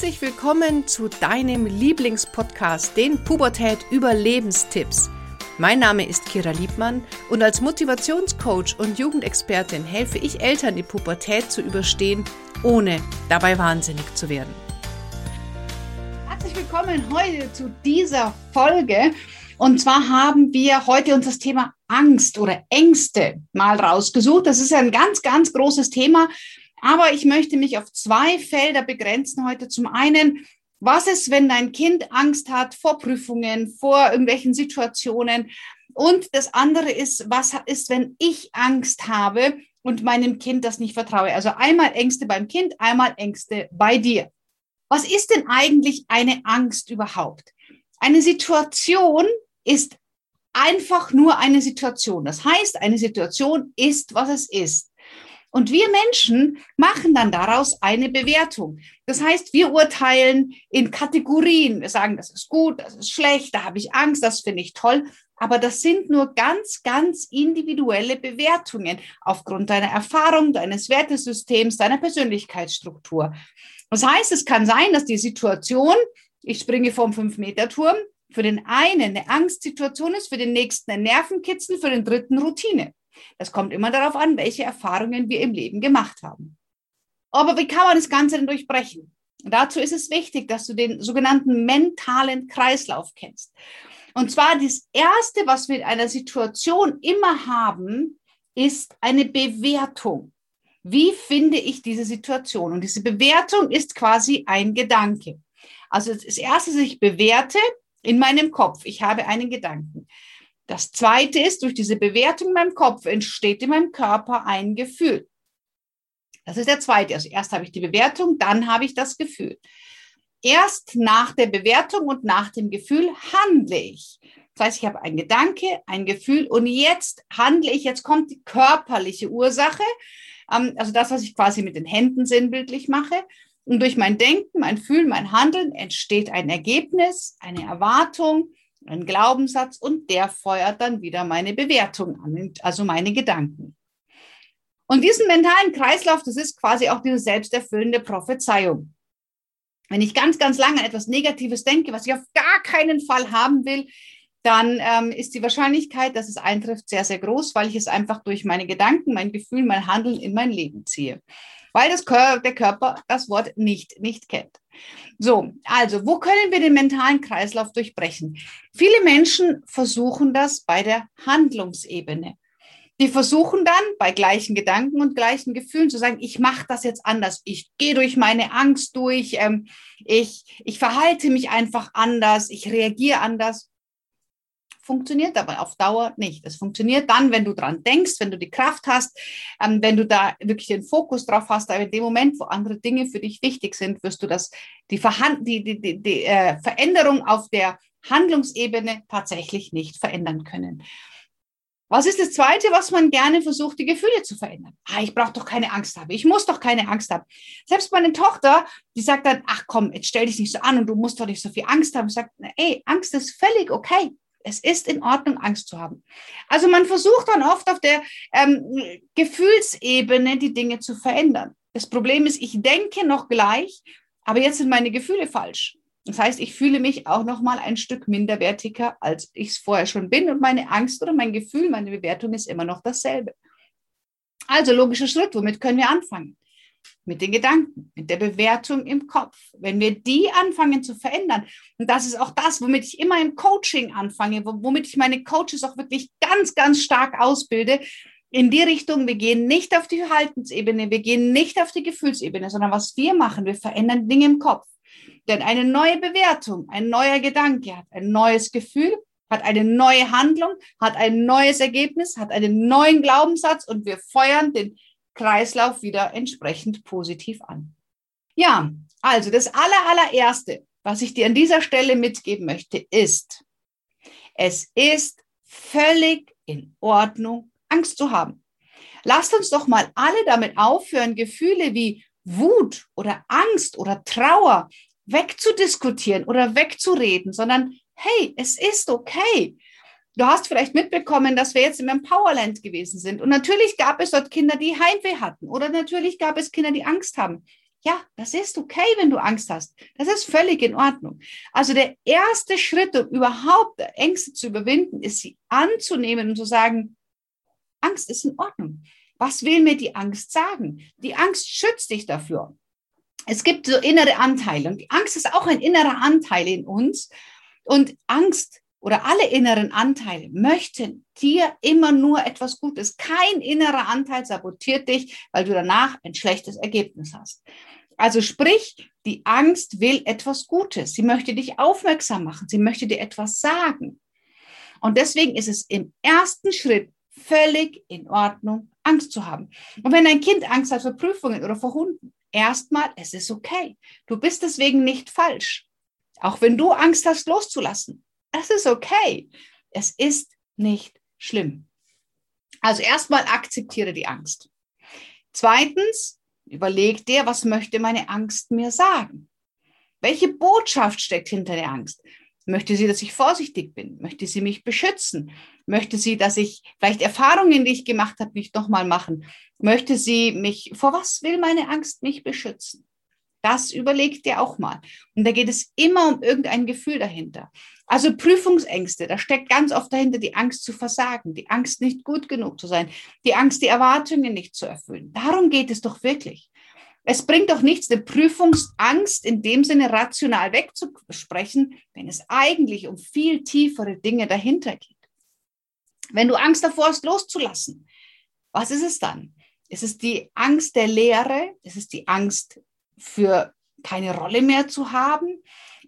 Herzlich willkommen zu deinem Lieblingspodcast, den Pubertät Überlebenstipps. Mein Name ist Kira Liebmann und als Motivationscoach und Jugendexpertin helfe ich Eltern, die Pubertät zu überstehen, ohne dabei wahnsinnig zu werden. Herzlich willkommen heute zu dieser Folge. Und zwar haben wir heute uns das Thema Angst oder Ängste mal rausgesucht. Das ist ein ganz, ganz großes Thema. Aber ich möchte mich auf zwei Felder begrenzen heute. Zum einen, was ist, wenn dein Kind Angst hat vor Prüfungen, vor irgendwelchen Situationen? Und das andere ist, was ist, wenn ich Angst habe und meinem Kind das nicht vertraue? Also einmal Ängste beim Kind, einmal Ängste bei dir. Was ist denn eigentlich eine Angst überhaupt? Eine Situation ist einfach nur eine Situation. Das heißt, eine Situation ist, was es ist. Und wir Menschen machen dann daraus eine Bewertung. Das heißt, wir urteilen in Kategorien. Wir sagen, das ist gut, das ist schlecht, da habe ich Angst, das finde ich toll. Aber das sind nur ganz, ganz individuelle Bewertungen aufgrund deiner Erfahrung, deines Wertesystems, deiner Persönlichkeitsstruktur. Das heißt, es kann sein, dass die Situation, ich springe vom Fünf-Meter-Turm, für den einen eine Angstsituation ist, für den nächsten ein Nervenkitzel, für den dritten Routine. Es kommt immer darauf an, welche Erfahrungen wir im Leben gemacht haben. Aber wie kann man das Ganze denn durchbrechen? Dazu ist es wichtig, dass du den sogenannten mentalen Kreislauf kennst. Und zwar das Erste, was wir in einer Situation immer haben, ist eine Bewertung. Wie finde ich diese Situation? Und diese Bewertung ist quasi ein Gedanke. Also das Erste, was ich bewerte in meinem Kopf. Ich habe einen Gedanken. Das zweite ist, durch diese Bewertung in meinem Kopf entsteht in meinem Körper ein Gefühl. Das ist der zweite. Also erst habe ich die Bewertung, dann habe ich das Gefühl. Erst nach der Bewertung und nach dem Gefühl handle ich. Das heißt, ich habe einen Gedanke, ein Gefühl und jetzt handle ich, jetzt kommt die körperliche Ursache, ähm, also das, was ich quasi mit den Händen sinnbildlich mache. Und durch mein Denken, mein Fühlen, mein Handeln entsteht ein Ergebnis, eine Erwartung, ein Glaubenssatz und der feuert dann wieder meine Bewertung an, also meine Gedanken. Und diesen mentalen Kreislauf, das ist quasi auch diese selbsterfüllende Prophezeiung. Wenn ich ganz, ganz lange an etwas Negatives denke, was ich auf gar keinen Fall haben will, dann ähm, ist die Wahrscheinlichkeit, dass es eintrifft, sehr, sehr groß, weil ich es einfach durch meine Gedanken, mein Gefühl, mein Handeln in mein Leben ziehe. Weil das, der Körper das Wort nicht, nicht kennt. So, also, wo können wir den mentalen Kreislauf durchbrechen? Viele Menschen versuchen das bei der Handlungsebene. Die versuchen dann bei gleichen Gedanken und gleichen Gefühlen zu sagen, ich mache das jetzt anders, ich gehe durch meine Angst durch, ähm, ich, ich verhalte mich einfach anders, ich reagiere anders funktioniert aber auf Dauer nicht. Es funktioniert dann, wenn du dran denkst, wenn du die Kraft hast, ähm, wenn du da wirklich den Fokus drauf hast. Aber in dem Moment, wo andere Dinge für dich wichtig sind, wirst du das, die, Verhand die, die, die, die äh, Veränderung auf der Handlungsebene tatsächlich nicht verändern können. Was ist das Zweite, was man gerne versucht, die Gefühle zu verändern? Ah, ich brauche doch keine Angst haben. Ich muss doch keine Angst haben. Selbst meine Tochter, die sagt dann, ach komm, jetzt stell dich nicht so an und du musst doch nicht so viel Angst haben. Ich sage, ey, Angst ist völlig okay. Es ist in Ordnung, Angst zu haben. Also man versucht dann oft auf der ähm, Gefühlsebene die Dinge zu verändern. Das Problem ist, ich denke noch gleich, aber jetzt sind meine Gefühle falsch. Das heißt, ich fühle mich auch noch mal ein Stück minderwertiger, als ich es vorher schon bin. Und meine Angst oder mein Gefühl, meine Bewertung ist immer noch dasselbe. Also logischer Schritt, womit können wir anfangen? Mit den Gedanken, mit der Bewertung im Kopf. Wenn wir die anfangen zu verändern, und das ist auch das, womit ich immer im Coaching anfange, womit ich meine Coaches auch wirklich ganz, ganz stark ausbilde, in die Richtung, wir gehen nicht auf die Verhaltensebene, wir gehen nicht auf die Gefühlsebene, sondern was wir machen, wir verändern Dinge im Kopf. Denn eine neue Bewertung, ein neuer Gedanke hat ein neues Gefühl, hat eine neue Handlung, hat ein neues Ergebnis, hat einen neuen Glaubenssatz und wir feuern den Kreislauf wieder entsprechend positiv an. Ja, also das aller, allererste, was ich dir an dieser Stelle mitgeben möchte, ist, es ist völlig in Ordnung, Angst zu haben. Lasst uns doch mal alle damit aufhören, Gefühle wie Wut oder Angst oder Trauer wegzudiskutieren oder wegzureden, sondern hey, es ist okay. Du hast vielleicht mitbekommen, dass wir jetzt im Empowerland gewesen sind. Und natürlich gab es dort Kinder, die Heimweh hatten. Oder natürlich gab es Kinder, die Angst haben. Ja, das ist okay, wenn du Angst hast. Das ist völlig in Ordnung. Also der erste Schritt, um überhaupt Ängste zu überwinden, ist sie anzunehmen und zu sagen, Angst ist in Ordnung. Was will mir die Angst sagen? Die Angst schützt dich dafür. Es gibt so innere Anteile und die Angst ist auch ein innerer Anteil in uns. Und Angst oder alle inneren Anteile möchten dir immer nur etwas Gutes. Kein innerer Anteil sabotiert dich, weil du danach ein schlechtes Ergebnis hast. Also sprich, die Angst will etwas Gutes. Sie möchte dich aufmerksam machen. Sie möchte dir etwas sagen. Und deswegen ist es im ersten Schritt völlig in Ordnung, Angst zu haben. Und wenn ein Kind Angst hat vor Prüfungen oder vor Hunden, erstmal, es ist okay. Du bist deswegen nicht falsch. Auch wenn du Angst hast, loszulassen. Es ist okay. Es ist nicht schlimm. Also erstmal akzeptiere die Angst. Zweitens, überleg dir, was möchte meine Angst mir sagen? Welche Botschaft steckt hinter der Angst? Möchte sie, dass ich vorsichtig bin? Möchte sie mich beschützen? Möchte sie, dass ich vielleicht Erfahrungen, die ich gemacht habe, nicht nochmal machen? Möchte sie mich, vor was will meine Angst mich beschützen? Das überlegt ihr auch mal. Und da geht es immer um irgendein Gefühl dahinter. Also Prüfungsängste, da steckt ganz oft dahinter die Angst zu versagen, die Angst nicht gut genug zu sein, die Angst, die Erwartungen nicht zu erfüllen. Darum geht es doch wirklich. Es bringt doch nichts, eine Prüfungsangst in dem Sinne rational wegzusprechen, wenn es eigentlich um viel tiefere Dinge dahinter geht. Wenn du Angst davor hast, loszulassen, was ist es dann? Ist es die Angst der Leere? Ist es die Angst für keine Rolle mehr zu haben?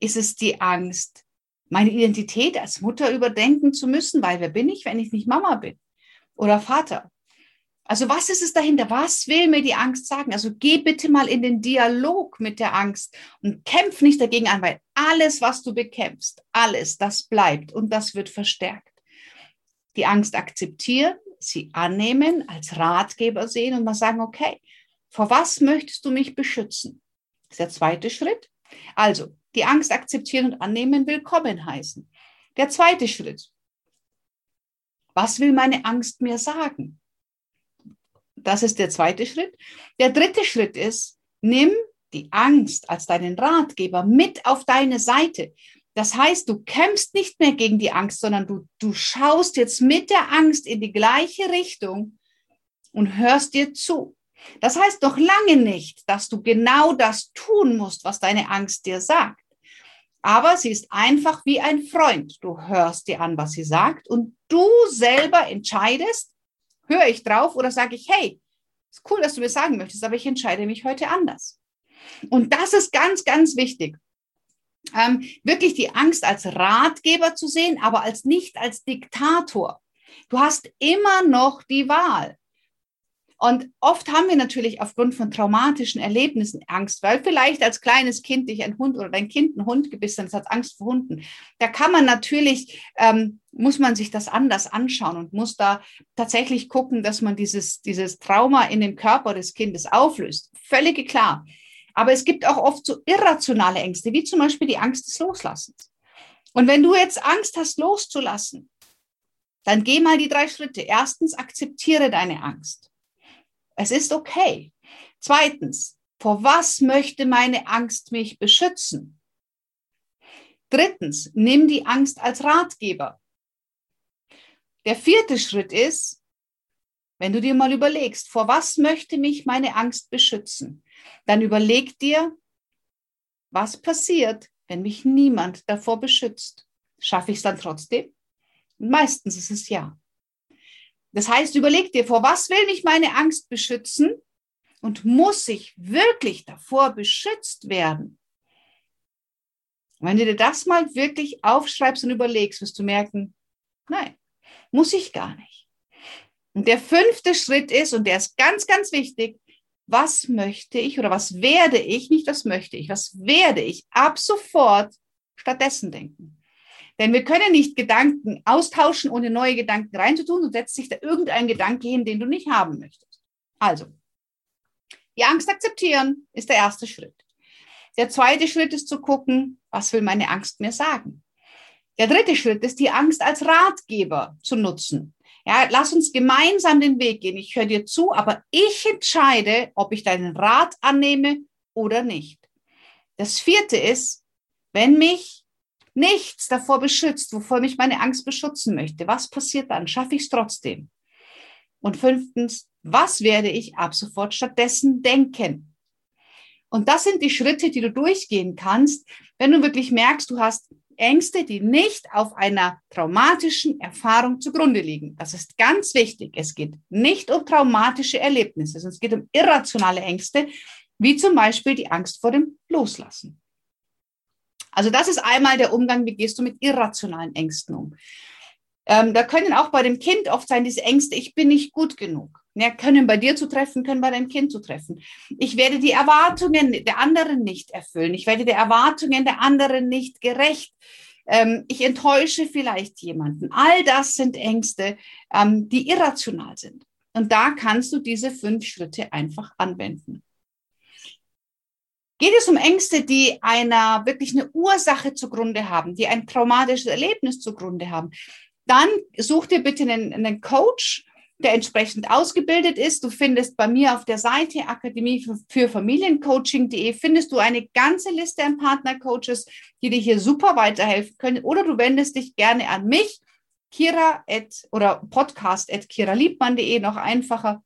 Ist es die Angst, meine Identität als Mutter überdenken zu müssen, weil wer bin ich, wenn ich nicht Mama bin oder Vater? Also was ist es dahinter? Was will mir die Angst sagen? Also geh bitte mal in den Dialog mit der Angst und kämpf nicht dagegen an, weil alles, was du bekämpfst, alles, das bleibt und das wird verstärkt. Die Angst akzeptieren, sie annehmen, als Ratgeber sehen und mal sagen, okay, vor was möchtest du mich beschützen? Das ist der zweite Schritt. Also, die Angst akzeptieren und annehmen, willkommen heißen. Der zweite Schritt. Was will meine Angst mir sagen? Das ist der zweite Schritt. Der dritte Schritt ist, nimm die Angst als deinen Ratgeber mit auf deine Seite. Das heißt, du kämpfst nicht mehr gegen die Angst, sondern du, du schaust jetzt mit der Angst in die gleiche Richtung und hörst dir zu. Das heißt doch lange nicht, dass du genau das tun musst, was deine Angst dir sagt. Aber sie ist einfach wie ein Freund. Du hörst dir an, was sie sagt und du selber entscheidest, höre ich drauf oder sage ich, hey, ist cool, dass du mir sagen möchtest, aber ich entscheide mich heute anders. Und das ist ganz, ganz wichtig. Ähm, wirklich die Angst als Ratgeber zu sehen, aber als nicht als Diktator. Du hast immer noch die Wahl. Und oft haben wir natürlich aufgrund von traumatischen Erlebnissen Angst, weil vielleicht als kleines Kind dich ein Hund oder dein Kind einen Hund gebissen hat, hat Angst vor Hunden. Da kann man natürlich, ähm, muss man sich das anders anschauen und muss da tatsächlich gucken, dass man dieses, dieses Trauma in dem Körper des Kindes auflöst. Völlig klar. Aber es gibt auch oft so irrationale Ängste, wie zum Beispiel die Angst des Loslassens. Und wenn du jetzt Angst hast, loszulassen, dann geh mal die drei Schritte. Erstens, akzeptiere deine Angst. Es ist okay. Zweitens, vor was möchte meine Angst mich beschützen? Drittens, nimm die Angst als Ratgeber. Der vierte Schritt ist, wenn du dir mal überlegst, vor was möchte mich meine Angst beschützen, dann überleg dir, was passiert, wenn mich niemand davor beschützt. Schaffe ich es dann trotzdem? Meistens ist es ja. Das heißt, überleg dir, vor was will mich meine Angst beschützen und muss ich wirklich davor beschützt werden? Wenn du dir das mal wirklich aufschreibst und überlegst, wirst du merken, nein, muss ich gar nicht. Und der fünfte Schritt ist, und der ist ganz, ganz wichtig, was möchte ich oder was werde ich, nicht was möchte ich, was werde ich ab sofort stattdessen denken? Denn wir können nicht Gedanken austauschen, ohne neue Gedanken reinzutun und setzt sich da irgendein Gedanke hin, den du nicht haben möchtest. Also, die Angst akzeptieren ist der erste Schritt. Der zweite Schritt ist zu gucken, was will meine Angst mir sagen? Der dritte Schritt ist, die Angst als Ratgeber zu nutzen. Ja, lass uns gemeinsam den Weg gehen. Ich höre dir zu, aber ich entscheide, ob ich deinen Rat annehme oder nicht. Das vierte ist, wenn mich nichts davor beschützt, wovor mich meine Angst beschützen möchte, was passiert dann? Schaffe ich es trotzdem? Und fünftens, was werde ich ab sofort stattdessen denken? Und das sind die Schritte, die du durchgehen kannst, wenn du wirklich merkst, du hast Ängste, die nicht auf einer traumatischen Erfahrung zugrunde liegen. Das ist ganz wichtig. Es geht nicht um traumatische Erlebnisse, sondern es geht um irrationale Ängste, wie zum Beispiel die Angst vor dem Loslassen. Also das ist einmal der Umgang, wie gehst du mit irrationalen Ängsten um. Ähm, da können auch bei dem Kind oft sein, diese Ängste, ich bin nicht gut genug. Ja, können bei dir zu treffen, können bei deinem Kind zu treffen. Ich werde die Erwartungen der anderen nicht erfüllen. Ich werde der Erwartungen der anderen nicht gerecht. Ähm, ich enttäusche vielleicht jemanden. All das sind Ängste, ähm, die irrational sind. Und da kannst du diese fünf Schritte einfach anwenden. Geht es um Ängste, die einer wirklich eine Ursache zugrunde haben, die ein traumatisches Erlebnis zugrunde haben, dann such dir bitte einen, einen Coach, der entsprechend ausgebildet ist. Du findest bei mir auf der Seite Akademie für, Familiencoaching.de findest du eine ganze Liste an Partnercoaches, die dir hier super weiterhelfen können. Oder du wendest dich gerne an mich, Kira at, oder podcast at kiraliebmann.de, noch einfacher.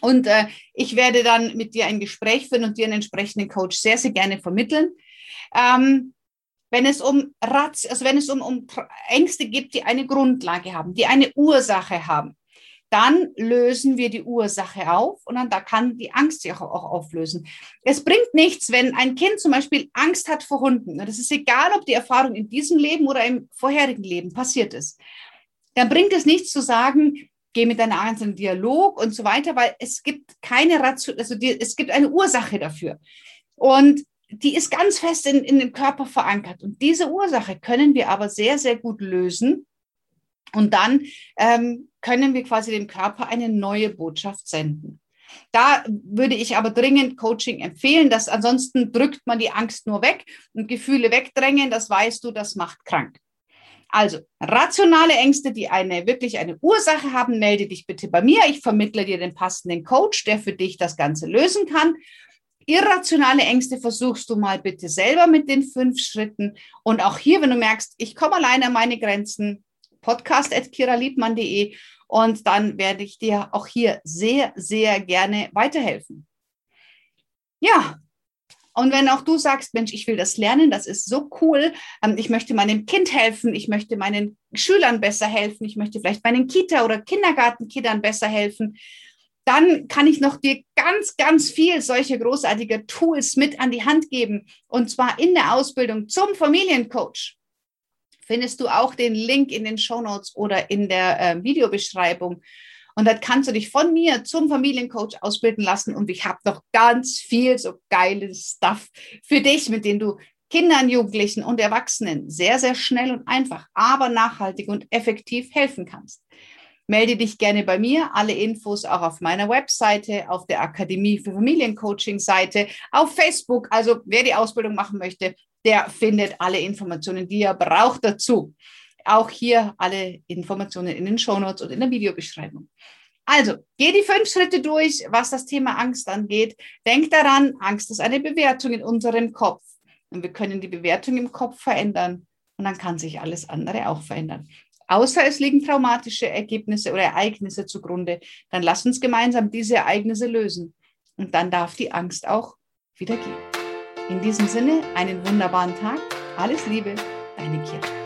Und äh, ich werde dann mit dir ein Gespräch führen und dir einen entsprechenden Coach sehr, sehr gerne vermitteln. Ähm, wenn es um Ratz, also wenn es um, um Ängste gibt, die eine Grundlage haben, die eine Ursache haben, dann lösen wir die Ursache auf und dann da kann die Angst sich auch, auch auflösen. Es bringt nichts, wenn ein Kind zum Beispiel Angst hat vor Hunden. Das ist egal, ob die Erfahrung in diesem Leben oder im vorherigen Leben passiert ist. Dann bringt es nichts zu sagen, geh mit deiner Angst in Dialog und so weiter, weil es gibt keine Ration, also die, es gibt eine Ursache dafür. Und die ist ganz fest in, in dem Körper verankert. Und diese Ursache können wir aber sehr, sehr gut lösen. Und dann ähm, können wir quasi dem Körper eine neue Botschaft senden. Da würde ich aber dringend Coaching empfehlen, dass ansonsten drückt man die Angst nur weg und Gefühle wegdrängen, das weißt du, das macht krank. Also rationale Ängste, die eine wirklich eine Ursache haben, melde dich bitte bei mir. Ich vermittle dir den passenden Coach, der für dich das Ganze lösen kann. Irrationale Ängste versuchst du mal bitte selber mit den fünf Schritten. Und auch hier, wenn du merkst, ich komme alleine an meine Grenzen, podcast.kiraliebmann.de und dann werde ich dir auch hier sehr, sehr gerne weiterhelfen. Ja, und wenn auch du sagst, Mensch, ich will das lernen, das ist so cool, ähm, ich möchte meinem Kind helfen, ich möchte meinen Schülern besser helfen, ich möchte vielleicht meinen Kita- oder Kindergartenkindern besser helfen, dann kann ich noch dir ganz, ganz viel solche großartige Tools mit an die Hand geben. Und zwar in der Ausbildung zum Familiencoach. Findest du auch den Link in den Show Notes oder in der äh, Videobeschreibung. Und dann kannst du dich von mir zum Familiencoach ausbilden lassen. Und ich habe noch ganz viel so geiles Stuff für dich, mit dem du Kindern, Jugendlichen und Erwachsenen sehr, sehr schnell und einfach, aber nachhaltig und effektiv helfen kannst. Melde dich gerne bei mir. Alle Infos auch auf meiner Webseite, auf der Akademie für Familiencoaching-Seite, auf Facebook. Also wer die Ausbildung machen möchte, der findet alle Informationen, die er braucht dazu. Auch hier alle Informationen in den Shownotes und in der Videobeschreibung. Also, geh die fünf Schritte durch, was das Thema Angst angeht. Denk daran, Angst ist eine Bewertung in unserem Kopf. Und wir können die Bewertung im Kopf verändern. Und dann kann sich alles andere auch verändern. Außer es liegen traumatische Ergebnisse oder Ereignisse zugrunde. Dann lass uns gemeinsam diese Ereignisse lösen. Und dann darf die Angst auch wieder gehen. In diesem Sinne, einen wunderbaren Tag. Alles Liebe, deine Kirche.